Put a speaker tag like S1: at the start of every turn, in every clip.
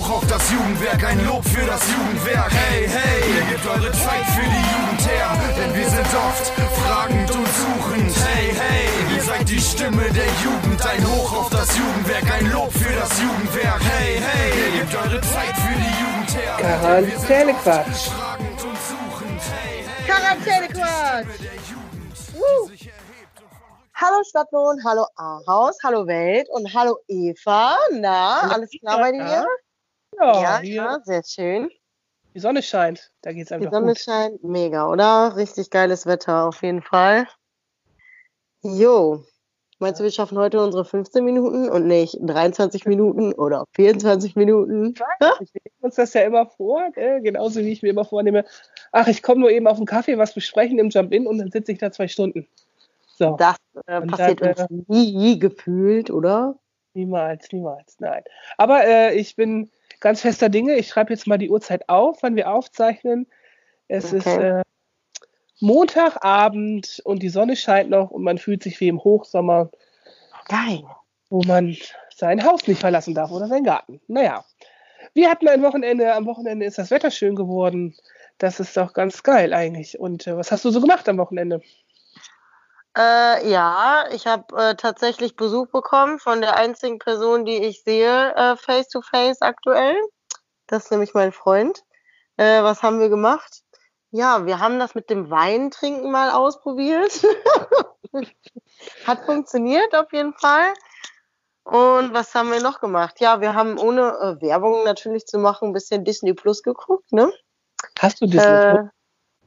S1: hoch auf das Jugendwerk, ein Lob für das Jugendwerk. Hey, hey, ihr gebt eure Zeit für die Jugend her, denn wir sind oft fragend und suchend. Hey, hey, ihr seid die Stimme der Jugend, ein Hoch auf das Jugendwerk, ein Lob für das Jugendwerk. Hey, hey, ihr gebt eure Zeit für die Jugend her.
S2: Quarantänequatsch.
S3: Quarantänequatsch. Uh. Hallo Stadtlohn, hallo Ahaus, hallo Welt und hallo Eva. Na, alles klar bei dir?
S2: Ja,
S3: Ja,
S2: hier,
S3: ja, sehr schön.
S2: die Sonne scheint. Da geht's
S3: Die
S2: einfach
S3: Sonne
S2: gut.
S3: scheint mega, oder? Richtig geiles Wetter auf jeden Fall. Jo, meinst du, wir schaffen heute unsere 15 Minuten und nicht 23 Minuten oder 24 Minuten?
S2: Ich nehmen uns das ja immer vor, gell? genauso wie ich mir immer vornehme, ach, ich komme nur eben auf den Kaffee, was besprechen im Jump-In und dann sitze ich da zwei Stunden. So,
S3: Das äh, passiert
S2: dann,
S3: uns nie gefühlt, oder?
S2: niemals, niemals, nein. Aber äh, ich bin ganz fester Dinge. Ich schreibe jetzt mal die Uhrzeit auf, wann wir aufzeichnen. Es
S3: Okay.
S2: ist äh, Montagabend und die Sonne scheint noch und man fühlt sich wie im Hochsommer.
S3: Geil.
S2: wo man sein Haus nicht verlassen darf oder seinen Garten. Naja, wir hatten ein Wochenende, am Wochenende ist das Wetter schön geworden. Das ist doch ganz geil eigentlich. Und äh, was hast du so gemacht am Wochenende?
S3: Äh, ja, ich habe äh, tatsächlich Besuch bekommen von der einzigen Person, die ich sehe, äh, face to face aktuell. Das ist nämlich mein Freund. Äh, was haben wir gemacht? Ja, wir haben das mit dem Weintrinken mal ausprobiert. Hat funktioniert auf jeden Fall. Und was haben wir noch gemacht? Ja, wir haben ohne äh, Werbung natürlich zu machen ein bisschen Disney Plus geguckt, ne?
S2: Hast du Disney
S3: Äh,
S2: Plus?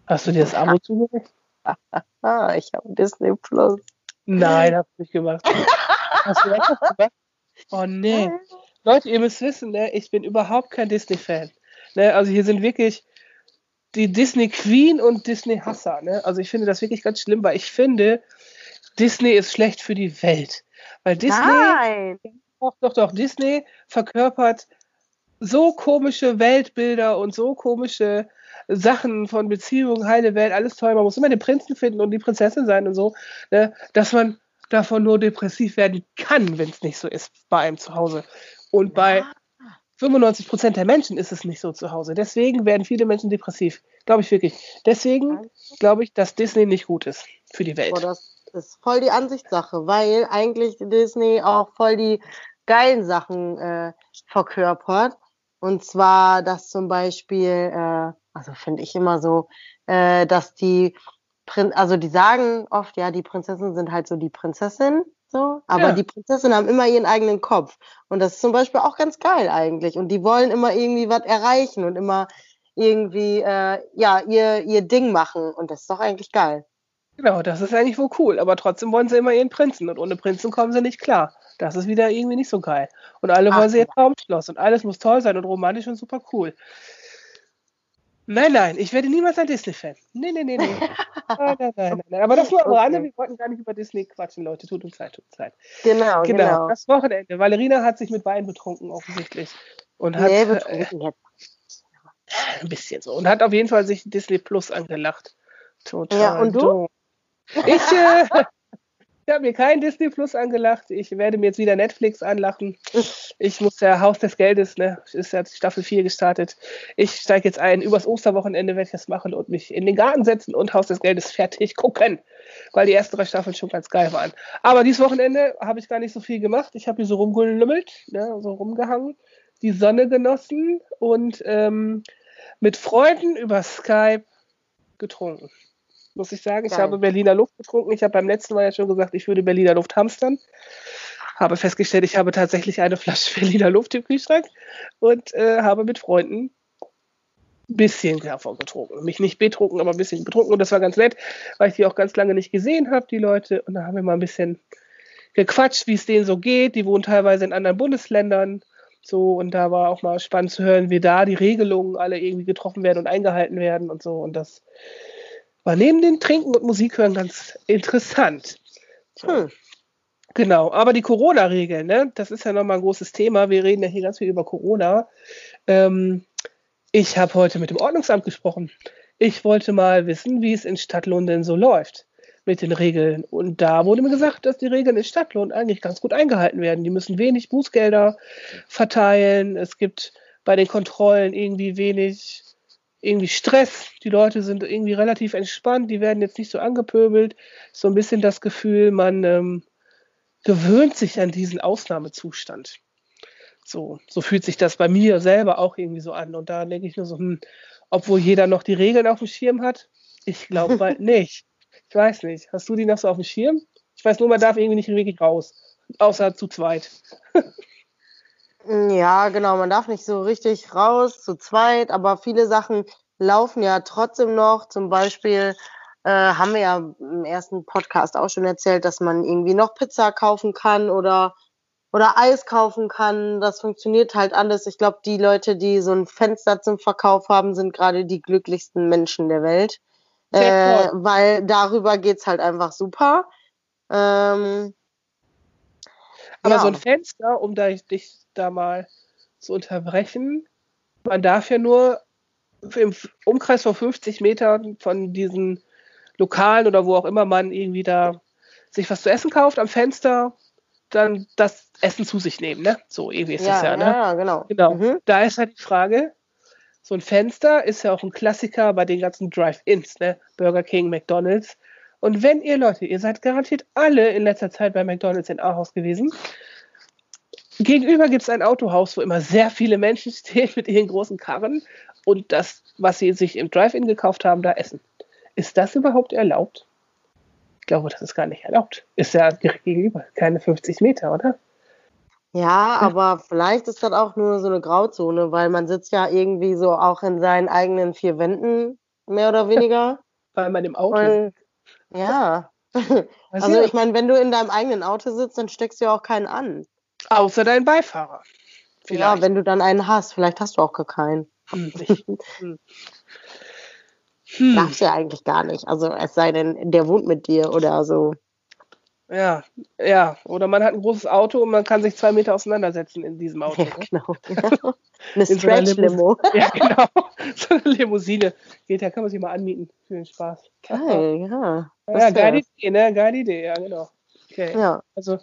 S2: Hast du dir das Abo zugelegt?
S3: ich habe Disney Plus.
S2: Nein, du nicht gemacht. Hast du was gemacht? Oh nee. Leute, ihr müsst wissen, ne, ich bin überhaupt kein Disney-Fan. Ne, also hier sind wirklich die Disney Queen und Disney Hasser. Ne? Also ich finde das wirklich ganz schlimm, weil ich finde, Disney ist schlecht für die Welt. Weil Disney,
S3: Nein.
S2: doch, doch, doch, Disney verkörpert so komische Weltbilder und so komische Sachen von Beziehungen, heile Welt, alles toll. Man muss immer den Prinzen finden und die Prinzessin sein und so, ne? dass man davon nur depressiv werden kann, wenn es nicht so ist bei einem zu Hause. Und bei 95 Prozent der Menschen ist es nicht so zu Hause. Deswegen werden viele Menschen depressiv. Glaube ich wirklich. Deswegen glaube ich, dass Disney nicht gut ist für die Welt.
S3: Boah, das ist voll die Ansichtssache, weil eigentlich Disney auch voll die geilen Sachen äh, verkörpert. Und zwar, dass zum Beispiel, äh, also finde ich immer so, äh, dass die, Prin also die sagen oft, ja, die Prinzessinnen sind halt so die Prinzessin, so, aber
S2: Ja.
S3: die Prinzessinnen haben immer ihren eigenen Kopf. Und das ist zum Beispiel auch ganz geil eigentlich. Und die wollen immer irgendwie was erreichen und immer irgendwie, äh, ja, ihr, ihr Ding machen. Und das ist doch eigentlich geil.
S2: Genau, das ist eigentlich wohl cool. Aber trotzdem wollen sie immer ihren Prinzen. Und ohne Prinzen kommen sie nicht klar. Das ist wieder irgendwie nicht so geil. Und alle
S3: Ach,
S2: wollen sie ihr. Traumschloss. Und alles muss toll sein und romantisch und super cool. Nein, nein, ich werde niemals ein Disney-Fan. Nee, nee, nee, nee. Nein, nein, nein, nein. Aber das nur am. Rande. Wir wollten gar nicht über Disney quatschen, Leute. Tut uns leid, tut uns leid.
S3: Genau,
S2: Genau,
S3: genau.
S2: das Wochenende. Valerina hat sich mit Wein betrunken, offensichtlich. Und hat
S3: Nee,
S2: äh,
S3: betrunken jetzt.
S2: ein bisschen so. Und hat auf jeden Fall sich Disney Plus angelacht. Total.
S3: Ja, und du?
S2: doof. Ich, äh, ich habe mir kein Disney Plus angelacht. Ich werde mir jetzt wieder Netflix anlachen. Ich muss ja Haus des Geldes, ne? Ist ja Staffel 4 gestartet. Ich steige jetzt ein. Übers Osterwochenende werde ich das machen und mich in den Garten setzen und Haus des Geldes fertig gucken. Weil die ersten drei Staffeln schon ganz geil waren. Aber dieses Wochenende habe ich gar nicht so viel gemacht. Ich habe hier so rumgelümmelt, ne? so rumgehangen, die Sonne genossen und ähm, mit Freunden über Skype getrunken. Muss ich sagen, ich
S3: Geil.
S2: habe Berliner Luft getrunken. Ich habe beim letzten Mal ja schon gesagt, ich würde Berliner Luft hamstern. Habe festgestellt, ich habe tatsächlich eine Flasche Berliner Luft im Kühlschrank und äh, habe mit Freunden ein bisschen davon getrunken. Mich nicht betrunken, aber ein bisschen betrunken. Und das war ganz nett, weil ich die auch ganz lange nicht gesehen habe, die Leute. Und da haben wir mal ein bisschen gequatscht, wie es denen so geht. Die wohnen teilweise in anderen Bundesländern. So, und da war auch mal spannend zu hören, wie da die Regelungen alle irgendwie getroffen werden und eingehalten werden und so. Und das war neben dem Trinken und Musik hören ganz interessant.
S3: Hm.
S2: Genau, aber die Corona-Regeln, ne, das ist ja nochmal ein großes Thema. Wir reden ja hier ganz viel über Corona. Ähm, ich habe heute mit dem Ordnungsamt gesprochen. Ich wollte mal wissen, wie es in Stadtlohn denn so läuft mit den Regeln. Und da wurde mir gesagt, dass die Regeln in Stadtlohn eigentlich ganz gut eingehalten werden. Die müssen wenig Bußgelder verteilen. Es gibt bei den Kontrollen irgendwie wenig irgendwie Stress. Die Leute sind irgendwie relativ entspannt, die werden jetzt nicht so angepöbelt. So ein bisschen das Gefühl, man ähm, gewöhnt sich an diesen Ausnahmezustand. So, so fühlt sich das bei mir selber auch irgendwie so an. Und da denke ich nur so, hm, obwohl jeder noch die Regeln auf dem Schirm hat, ich glaube bald nicht. Ich weiß nicht. Hast du die noch so auf dem Schirm? Ich weiß nur, man darf irgendwie nicht wirklich raus. Außer zu zweit.
S3: Ja, genau, man darf nicht so richtig raus zu zweit, aber viele Sachen laufen ja trotzdem noch. Zum Beispiel äh, haben wir ja im ersten Podcast auch schon erzählt, dass man irgendwie noch Pizza kaufen kann oder, oder Eis kaufen kann. Das funktioniert halt alles. Ich glaube, die Leute, die so ein Fenster zum Verkauf haben, sind gerade die glücklichsten Menschen der Welt. Äh, weil darüber geht's halt einfach super. Ähm,
S2: aber ja. so ein Fenster, um da, dich da mal zu unterbrechen, man darf ja nur im Umkreis von 50 Metern von diesen Lokalen oder wo auch immer man irgendwie da sich was zu essen kauft am Fenster, dann das Essen zu sich nehmen, ne? So irgendwie ist ja, das ja, ne?
S3: Ja, genau.
S2: Genau. Mhm. Da ist halt die Frage, so ein Fenster ist ja auch ein Klassiker bei den ganzen Drive-Ins, ne? Burger King, McDonalds. Und wenn ihr Leute, ihr seid garantiert alle in letzter Zeit bei McDonalds in Ahaus gewesen, gegenüber gibt es ein Autohaus, wo immer sehr viele Menschen stehen mit ihren großen Karren und das, was sie sich im Drive-In gekauft haben, da essen. Ist das überhaupt erlaubt? Ich glaube, das ist gar nicht erlaubt. Ist ja direkt gegenüber, keine 50 Meter, oder?
S3: Ja, aber vielleicht ist das auch nur so eine Grauzone, weil man sitzt ja irgendwie so auch in seinen eigenen vier Wänden, mehr oder weniger.
S2: weil man im Auto und
S3: ja. also ich meine, wenn du in deinem eigenen Auto sitzt, dann steckst du ja auch keinen an.
S2: Außer deinen Beifahrer.
S3: Vielleicht. Ja, wenn du dann einen hast. Vielleicht hast du auch gar keinen. Hm. hm. Hm. Darfst du ja eigentlich gar nicht. Also es sei denn, der wohnt mit dir oder so.
S2: Ja, ja. Oder man hat ein großes Auto und man kann sich zwei Meter auseinandersetzen in diesem Auto.
S3: Ja, ne? genau. eine Stretch-Limo.
S2: ja, genau. So eine Limousine. Geht ja, kann man sich mal anmieten für den Spaß.
S3: Geil, ja.
S2: Ja, geile Idee, ne? Geile Idee, ja, genau. Okay. Ja. Also,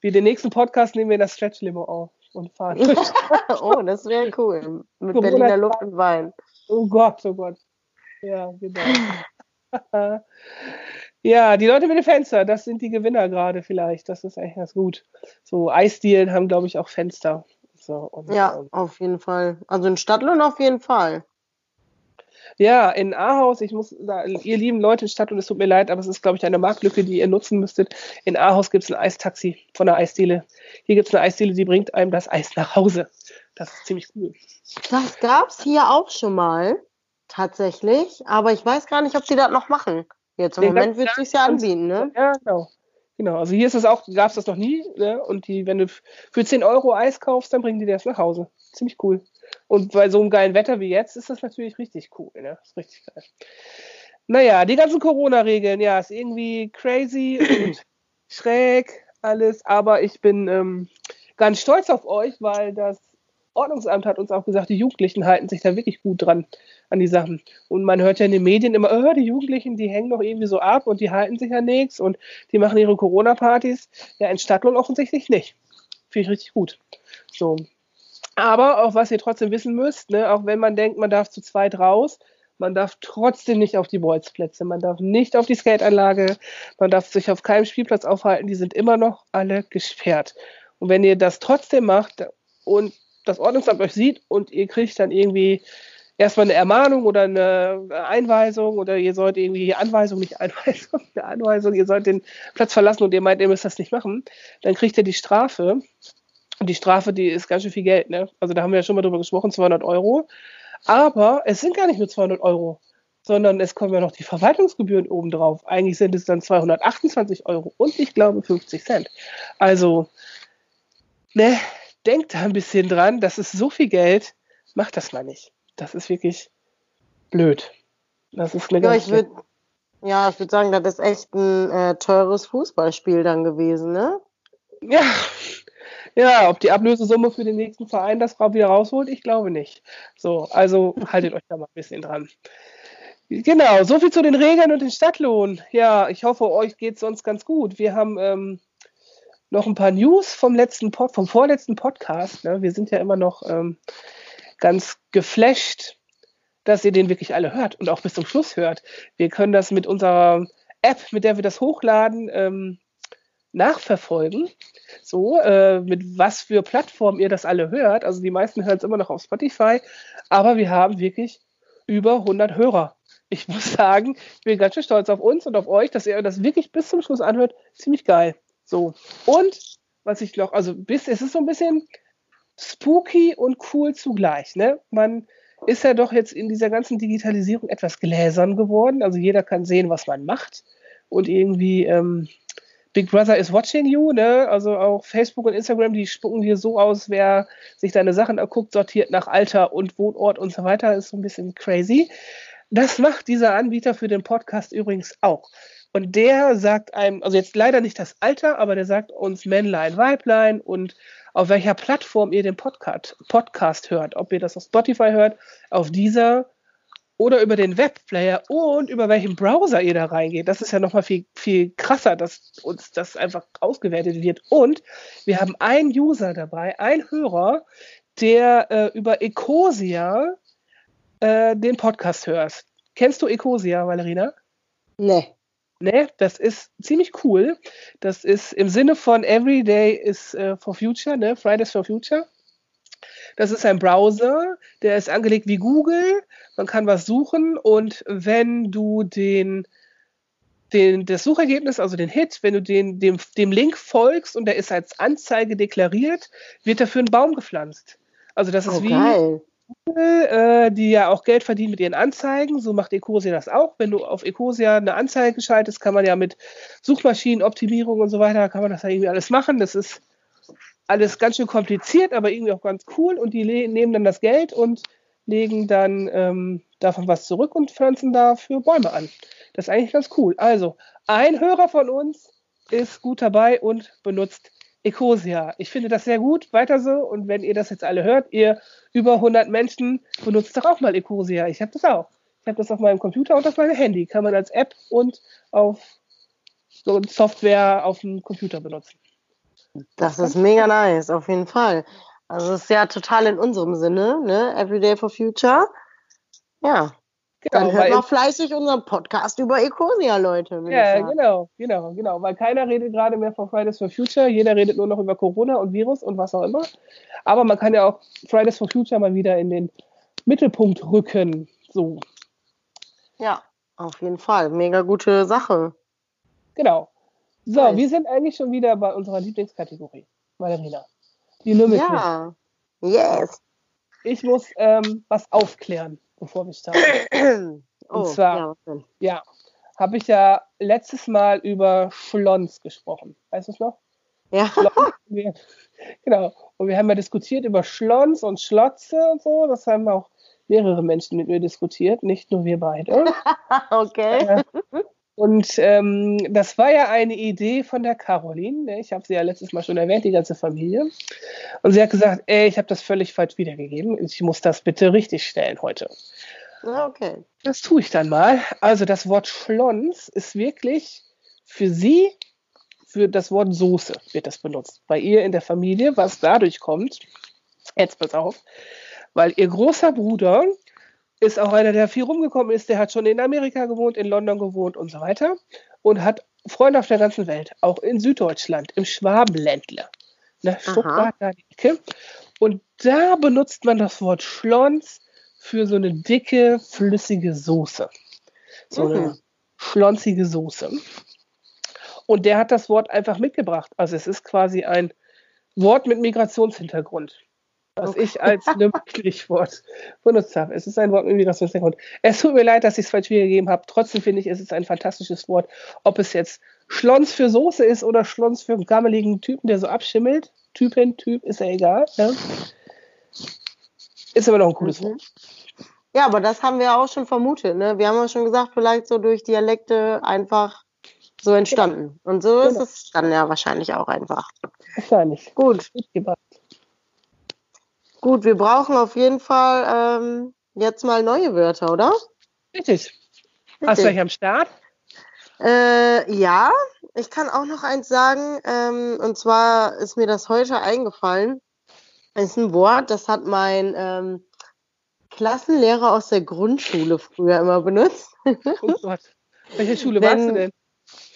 S2: wie den nächsten Podcast nehmen wir das Stretch-Limo auf und fahren.
S3: oh, das wäre cool. Mit so Berliner Luft und Wein.
S2: Oh Gott, oh Gott. Ja, genau. Ja, die Leute mit den Fenstern, das sind die Gewinner gerade vielleicht. Das ist eigentlich ganz gut. So Eisdielen haben, glaube ich, auch Fenster. So,
S3: und, ja, und, auf jeden Fall. Also in Stadtlohn auf jeden Fall.
S2: Ja, in Ahaus, ich muss da, ihr lieben Leute in Stadtlohn, es tut mir leid, aber es ist, glaube ich, eine Marktlücke, die ihr nutzen müsstet. In Ahaus gibt es ein Eistaxi von der Eisdiele. Hier gibt es eine Eisdiele, die bringt einem das Eis nach Hause. Das ist ziemlich cool.
S3: Das gab es hier auch schon mal, tatsächlich. Aber ich weiß gar nicht, ob sie das noch machen. Jetzt im Moment wird es sich ja anbieten, ne?
S2: Ja, genau. Genau, also hier ist es auch, gab es das noch nie, ne? Und die, wenn du für 10 Euro Eis kaufst, dann bringen die das nach Hause. Ziemlich cool. Und bei so einem geilen Wetter wie jetzt ist das natürlich richtig cool, ne? Das ist richtig geil. Naja, die ganzen Corona-Regeln, ja, ist irgendwie crazy und schräg alles, aber ich bin ähm, ganz stolz auf euch, weil das Ordnungsamt hat uns auch gesagt, die Jugendlichen halten sich da wirklich gut dran an die Sachen. Und man hört ja in den Medien immer, oh, die Jugendlichen, die hängen doch irgendwie so ab und die halten sich ja nichts und die machen ihre Corona-Partys. Ja, in Stadtlohn offensichtlich nicht. Finde ich richtig gut. So. Aber auch was ihr trotzdem wissen müsst, ne, auch wenn man denkt, man darf zu zweit raus, man darf trotzdem nicht auf die Bolzplätze, man darf nicht auf die Skateanlage, man darf sich auf keinem Spielplatz aufhalten, die sind immer noch alle gesperrt. Und wenn ihr das trotzdem macht und das Ordnungsamt euch sieht und ihr kriegt dann irgendwie erstmal eine Ermahnung oder eine Einweisung oder ihr sollt irgendwie Anweisung, nicht Einweisung, eine Anweisung, ihr sollt den Platz verlassen und ihr meint, ihr müsst das nicht machen, dann kriegt ihr die Strafe. Und die Strafe, die ist ganz schön viel Geld, ne? Also da haben wir ja schon mal drüber gesprochen, 200 Euro. Aber es sind gar nicht nur 200 Euro, sondern es kommen ja noch die Verwaltungsgebühren obendrauf. Eigentlich sind es dann 228 Euro und ich glaube 50 Cent. Also, ne, denkt da ein bisschen dran, das ist so viel Geld, macht das mal nicht das ist wirklich blöd. Das ist
S3: ja, ich würd, ja, ich würde sagen, das ist echt ein äh, teures Fußballspiel dann gewesen, ne?
S2: Ja. Ja, ob die Ablösesumme für den nächsten Verein das wieder rausholt, ich glaube nicht. So, also haltet euch da mal ein bisschen dran. Genau, soviel zu den Regeln und den Stadtlohn. Ja, ich hoffe, euch geht es sonst ganz gut. Wir haben ähm, noch ein paar News vom letzten Pod, vom vorletzten Podcast. Ne? Wir sind ja immer noch ähm, ganz geflasht, dass ihr den wirklich alle hört und auch bis zum Schluss hört. Wir können das mit unserer App, mit der wir das hochladen, ähm, nachverfolgen. So, äh, mit was für Plattformen ihr das alle hört. Also die meisten hören es immer noch auf Spotify, aber wir haben wirklich über 100 Hörer. Ich muss sagen, ich bin ganz schön stolz auf uns und auf euch, dass ihr das wirklich bis zum Schluss anhört. Ziemlich geil. So. Und was ich noch, also bis, es ist so ein bisschen spooky und cool zugleich. Ne? Man ist ja doch jetzt in dieser ganzen Digitalisierung etwas gläsern geworden. Also jeder kann sehen, was man macht. Und irgendwie ähm, Big Brother is watching you, ne? Also auch Facebook und Instagram, die spucken dir so aus, wer sich deine Sachen erguckt, sortiert nach Alter und Wohnort und so weiter, ist so ein bisschen crazy. Das macht dieser Anbieter für den Podcast übrigens auch. Und der sagt einem, also jetzt leider nicht das Alter, aber der sagt uns Männlein, Weiblein und auf welcher Plattform ihr den Podcast, Podcast hört. Ob ihr das auf Spotify hört, auf dieser oder über den Webplayer und über welchen Browser ihr da reingeht. Das ist ja nochmal viel, viel krasser, dass uns das einfach ausgewertet wird. Und wir haben einen User dabei, einen Hörer, der äh, über Ecosia äh, den Podcast hört. Kennst du Ecosia, Valerina?
S3: Nee.
S2: Ne, das ist ziemlich cool. Das ist im Sinne von Every Day is uh, for Future, ne? Fridays for Future. Das ist ein Browser, der ist angelegt wie Google. Man kann was suchen und wenn du den, den, das Suchergebnis, also den Hit, wenn du den, dem, dem Link folgst und der ist als Anzeige deklariert, wird dafür ein Baum gepflanzt. Also das ist oh, wie, geil äh, die ja auch Geld verdienen mit ihren Anzeigen. So macht Ecosia das auch. Wenn du auf Ecosia eine Anzeige schaltest, kann man ja mit Suchmaschinenoptimierung und so weiter, kann man das ja irgendwie alles machen. Das ist alles ganz schön kompliziert, aber irgendwie auch ganz cool. Und die nehmen dann das Geld und legen dann ähm, davon was zurück und pflanzen dafür Bäume an. Das ist eigentlich ganz cool. Also, ein Hörer von uns ist gut dabei und benutzt Ecosia. Ich finde das sehr gut. Weiter so. Und wenn ihr das jetzt alle hört, ihr über 100 Menschen, benutzt doch auch mal Ecosia. Ich habe das auch. Ich habe das auf meinem Computer und auf meinem Handy. Kann man als App und auf so Software auf dem Computer benutzen.
S3: Das ist mega nice, auf jeden Fall. Also es ist ja total in unserem Sinne, ne? Everyday for Future. Ja, Genau, Dann hört mal fleißig unseren Podcast über Ecosia, Leute.
S2: Ja, genau, genau, genau. Weil keiner redet gerade mehr von Fridays for Future. Jeder redet nur noch über Corona und Virus und was auch immer. Aber man kann ja auch Fridays for Future mal wieder in den Mittelpunkt rücken. So.
S3: Ja, auf jeden Fall. Mega gute Sache.
S2: Genau. So, nice. wir sind eigentlich schon wieder bei unserer Lieblingskategorie, Valerina. Die Limit.
S3: Ja. Yes.
S2: Ich muss ähm, was aufklären bevor wir starten. Und oh, zwar, ja, ja habe ich ja letztes Mal über Schlons gesprochen. Weißt du es noch?
S3: Ja.
S2: genau. Und wir haben ja diskutiert über Schlons und Schlotze und so. Das haben auch mehrere Menschen mit mir diskutiert, nicht nur wir beide.
S3: okay. Äh,
S2: und ähm, das war ja eine Idee von der Caroline. Ne? Ich habe sie ja letztes Mal schon erwähnt, die ganze Familie. Und sie hat gesagt, ey, ich habe das völlig falsch wiedergegeben. Ich muss das bitte richtig stellen heute.
S3: Okay.
S2: Das tue ich dann mal. Also das Wort Schlons ist wirklich für sie, für das Wort Soße wird das benutzt. Bei ihr in der Familie, was dadurch kommt, jetzt pass auf, weil ihr großer Bruder ist auch einer, der viel rumgekommen ist. Der hat schon in Amerika gewohnt, in London gewohnt und so weiter. Und hat Freunde auf der ganzen Welt, auch in Süddeutschland, im Schwabenländle. Ne, Stuttgart, da die Ecke. Und da benutzt man das Wort Schlons für so eine dicke, flüssige Soße. So mhm. eine schlonzige Soße. Und der hat das Wort einfach mitgebracht. Also es ist quasi ein Wort mit Migrationshintergrund was ich als Stichwort benutzt habe. Es ist ein Wort mit Migrationshintergrund. Es tut mir leid, dass ich es falsch wiedergegeben habe. Trotzdem finde ich, es ist ein fantastisches Wort. Ob es jetzt Schlons für Soße ist oder Schlons für einen gammeligen Typen, der so abschimmelt. Typen, Typ, ist ja egal. Ja. Ist immer noch ein cooles mhm. Wort.
S3: Ja, aber das haben wir auch schon vermutet. Ne? Wir haben ja schon gesagt, vielleicht so durch Dialekte einfach so entstanden. Und so genau. ist es dann ja wahrscheinlich auch einfach.
S2: Wahrscheinlich.
S3: Gut. Gut Gut, wir brauchen auf jeden Fall ähm, jetzt mal neue Wörter, oder?
S2: Richtig. Hast du euch am Start?
S3: Äh, ja, ich kann auch noch eins sagen. Ähm, und zwar ist mir das heute eingefallen. Es ist ein Wort, das hat mein ähm, Klassenlehrer aus der Grundschule früher immer benutzt.
S2: Oh Gott. Welche Schule warst du denn?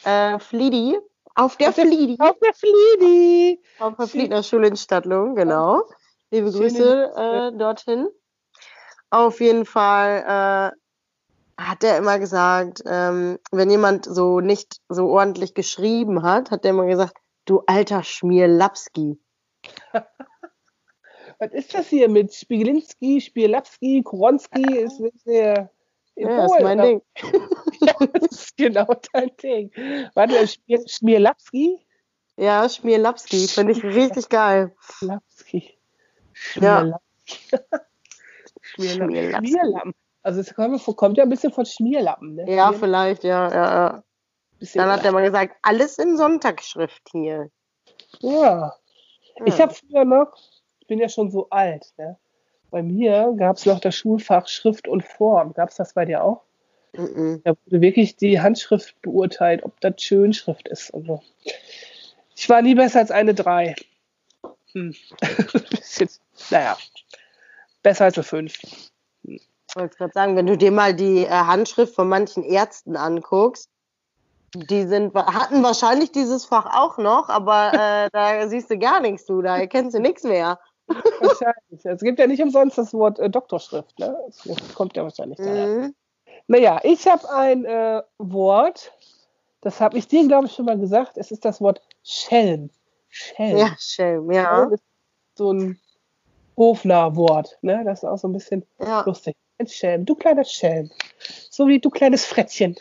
S3: Äh, Fliedi. Auf der,
S2: Auf der-
S3: Fliedi.
S2: Auf der Fliedi.
S3: Auf der Fliedner Schule in Stadtlohn, genau. Liebe
S2: Schöne
S3: Grüße äh, dorthin. Auf jeden Fall äh, hat er immer gesagt, ähm, wenn jemand so nicht so ordentlich geschrieben hat, hat er immer gesagt, du alter Schmierlapski.
S2: Was ist das hier mit Spiegelinski, Spielapski, Koronski? Ist das der
S3: Ja, ist mein Ding.
S2: Ja, das ist genau dein Ding. Warte, Schmier, Schmierlapski?
S3: Ja, Schmierlapski, finde ich richtig geil. Ja.
S2: Schmierlappen.
S3: Schmierlapski.
S2: Schmierlappen. Also es kommt, ja ein bisschen von Schmierlappen, ne?
S3: Ja, vielleicht, ja, ja, ja. Dann hat er mal gesagt, alles in Sonntagsschrift hier.
S2: Ja. Ich
S3: Ja.
S2: habe früher noch, ich bin ja schon so alt, ne? Bei mir gab es noch das Schulfach Schrift und Form. Gab es das bei dir auch?
S3: Mhm.
S2: Da wurde wirklich die Handschrift beurteilt, ob das Schönschrift ist und so. Ich war nie besser als eine 3. Hm. Naja, besser als eine 5.
S3: Ich wollte gerade sagen, wenn du dir mal die äh, Handschrift von manchen Ärzten anguckst, die sind, hatten wahrscheinlich dieses Fach auch noch, aber äh, da siehst du gar nichts, du, da erkennst du nichts mehr.
S2: Wahrscheinlich. Es gibt ja nicht umsonst das Wort äh, Doktorschrift. Ne? Das kommt ja wahrscheinlich daher.
S3: Mhm.
S2: Naja, ich habe ein äh, Wort, das habe ich dir, glaube ich, schon mal gesagt. Es ist das Wort Schelm. Schelm.
S3: Ja, Schelm, ja.
S2: So ein Hofnarr-Wort. Ne? Das ist auch so ein bisschen
S3: Ja,
S2: lustig. Ein Schelm. Du kleiner Schelm. So wie du kleines Frettchen.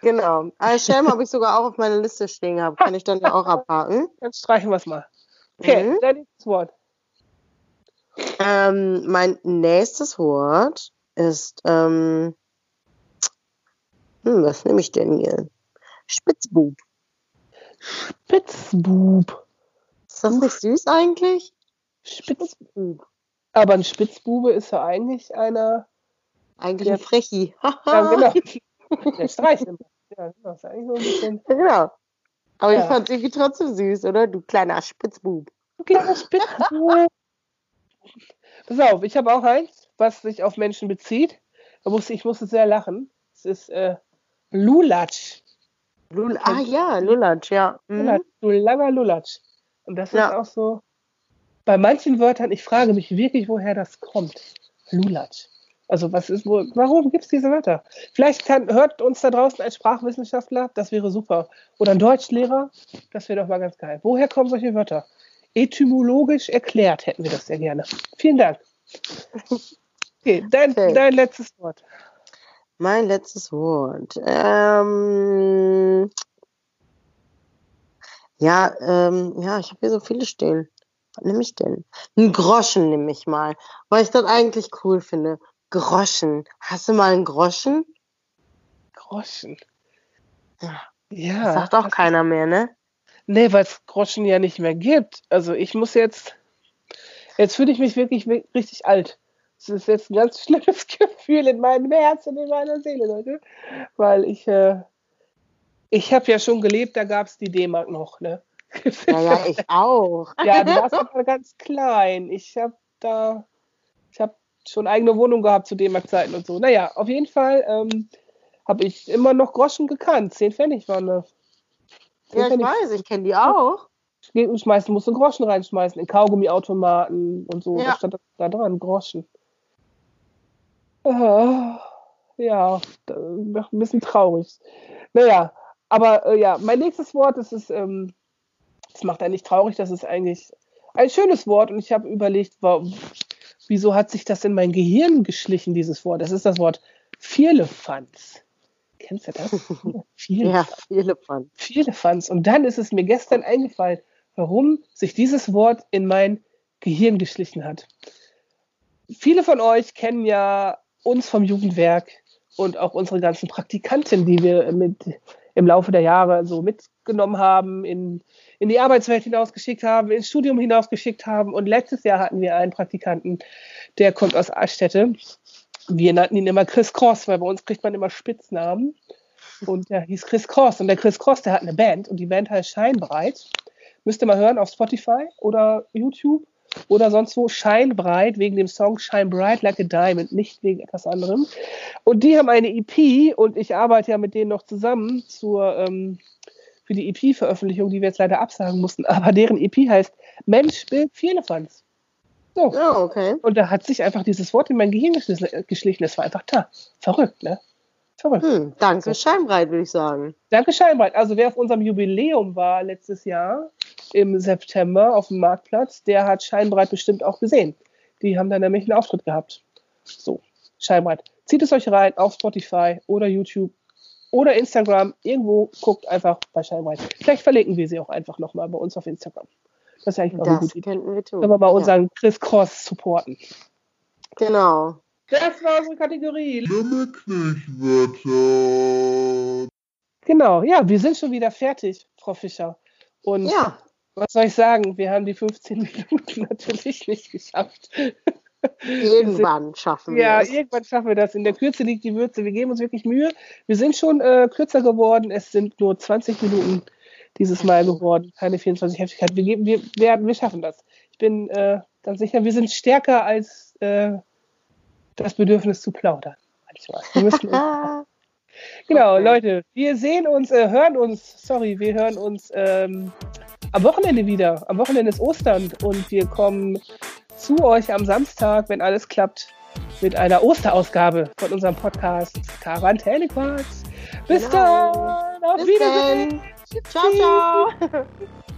S3: genau. Äh, Schelm habe ich sogar auch auf meiner Liste stehen gehabt. Kann ich dann ja auch abhaken.
S2: Dann streichen wir es mal. Okay,
S3: Mhm.
S2: dein nächstes Wort.
S3: Ähm, mein nächstes Wort ist, ähm, hm, was nehme ich denn hier? Spitzbub.
S2: Spitzbub.
S3: Ist das nicht süß eigentlich?
S2: Spitz
S3: Spitzbub.
S2: Aber ein Spitzbube ist ja eigentlich einer.
S3: Eigentlich
S2: Ja.
S3: ein Frechi.
S2: Ja, genau. Der streicht immer. Ja, genau. Das ist eigentlich so ein bisschen.
S3: genau. Aber
S2: Ja.
S3: ich fand irgendwie trotzdem süß, oder? Du kleiner Spitzbub.
S2: Du kleiner Spitzbube. Pass auf, ich habe auch eins, was sich auf Menschen bezieht. Da musste ich musste sehr lachen. Es ist äh, Lulatsch.
S3: Lul ah ja, Lulatsch, ja. Mhm.
S2: Lulatsch. Du langer Lulatsch. Und das ist
S3: Ja.
S2: auch so. Bei manchen Wörtern, ich frage mich wirklich, woher das kommt. Lulatsch. Also was ist wohl, warum gibt es diese Wörter? Vielleicht kann, hört uns da draußen ein Sprachwissenschaftler, das wäre super. Oder ein Deutschlehrer, das wäre doch mal ganz geil. Woher kommen solche Wörter? Etymologisch erklärt hätten wir das sehr gerne. Vielen Dank. Okay, dein,
S3: Okay.
S2: dein letztes Wort.
S3: Mein letztes Wort. Ähm, ja, ähm, ja, ich habe hier so viele stehen. Was nehme ich denn? Ein Groschen nehme ich mal, weil ich das eigentlich cool finde. Groschen. Hast du mal einen Groschen?
S2: Groschen.
S3: Ja.
S2: Ja.
S3: Das sagt auch
S2: das-
S3: keiner mehr, ne?
S2: Nee, weil es Groschen ja nicht mehr gibt. Also ich muss jetzt, jetzt fühle ich mich wirklich wi- richtig alt. Das ist jetzt ein ganz schlimmes Gefühl in meinem Herzen, in meiner Seele, Leute. Weil ich, äh, ich habe ja schon gelebt, da gab es die D-Mark noch, ne?
S3: Ja, ja, ich auch.
S2: ja, du warst aber ganz klein. Ich habe da, ich habe schon eigene Wohnung gehabt zu D-Mark-Zeiten und so. Naja, auf jeden Fall ähm, habe ich immer noch Groschen gekannt. Zehn Pfennig waren das.
S3: Ja, ich weiß, ich kenne die auch.
S2: Gegen schmeißen, musst du Groschen reinschmeißen, in Kaugummiautomaten und so.
S3: Ja.
S2: Da stand da dran, Groschen. Ah, ja, ein bisschen traurig. Naja, aber äh, ja, mein nächstes Wort, ist, ähm, das macht einen nicht traurig, das ist eigentlich ein schönes Wort und ich habe überlegt, warum, wieso hat sich das in mein Gehirn geschlichen, dieses Wort? Das ist das Wort Vierlefanz. Kennst du das?
S3: Ja, viele von.
S2: Vierlefanz. Und dann ist es mir gestern eingefallen, warum sich dieses Wort in mein Gehirn geschlichen hat. Viele von euch kennen ja uns vom Jugendwerk und auch unsere ganzen Praktikanten, die wir mit im Laufe der Jahre so mitgenommen haben, in, in die Arbeitswelt hinausgeschickt haben, ins Studium hinausgeschickt haben. Und letztes Jahr hatten wir einen Praktikanten, der kommt aus Aststätte. Wir nannten ihn immer Chris Cross, weil bei uns kriegt man immer Spitznamen. Und der hieß Chris Cross. Und der Chris Cross, der hat eine Band und die Band heißt Scheinbreit. Müsst ihr mal hören auf Spotify oder YouTube. oder sonst wo. Shine Bright wegen dem Song Shine Bright Like a Diamond, nicht wegen etwas anderem. Und die haben eine EP und ich arbeite ja mit denen noch zusammen zur, ähm, für die EP-Veröffentlichung, die wir jetzt leider absagen mussten. Aber deren EP heißt Mensch, Bild, Vierlefanz. So.
S3: Ja, okay.
S2: Und da hat sich einfach dieses Wort in mein Gehirn geschlichen. geschlichen. Es war einfach da. Verrückt, ne? Verrückt.
S3: Hm, danke, Scheinbreit, würde ich sagen.
S2: Danke, Scheinbreit. Also wer auf unserem Jubiläum war letztes Jahr im September auf dem Marktplatz, der hat Scheinbreit bestimmt auch gesehen. Die haben da nämlich einen Auftritt gehabt. So, Scheinbreit. Zieht es euch rein auf Spotify oder YouTube oder Instagram. Irgendwo guckt einfach bei Scheinbreit. Vielleicht verlinken wir sie auch einfach nochmal bei uns auf Instagram. Das ist eigentlich auch eine
S3: Das
S2: gute Idee.
S3: könnten wir tun.
S2: Können wir mal
S3: Ja,
S2: unseren Chris Cross supporten.
S3: Genau.
S2: Das war unsere Kategorie. Genau, ja, wir sind schon wieder fertig, Frau Fischer. Und
S3: Ja,
S2: was soll ich sagen? Wir haben die 15 Minuten natürlich nicht geschafft.
S3: Irgendwann schaffen wir
S2: Ja,
S3: es.
S2: irgendwann schaffen wir das. In der Kürze liegt die Würze. Wir geben uns wirklich Mühe. Wir sind schon äh, kürzer geworden. Es sind nur 20 Minuten dieses Mal geworden. Keine 24 Heftigkeit. Wir, geben, wir, werden, wir schaffen das. Ich bin äh, ganz sicher, wir sind stärker als äh, das Bedürfnis zu plaudern. Manchmal. Wir Genau,
S3: Okay.
S2: Leute, wir sehen uns, äh, hören uns, sorry, wir hören uns ähm, am Wochenende wieder. Am Wochenende ist Ostern und wir kommen zu euch am Samstag, wenn alles klappt, mit einer Osterausgabe von unserem Podcast Quarantänequatsch. Bis
S3: Genau.
S2: dann, auf
S3: bis
S2: Wiedersehen.
S3: dann. Ciao, ciao.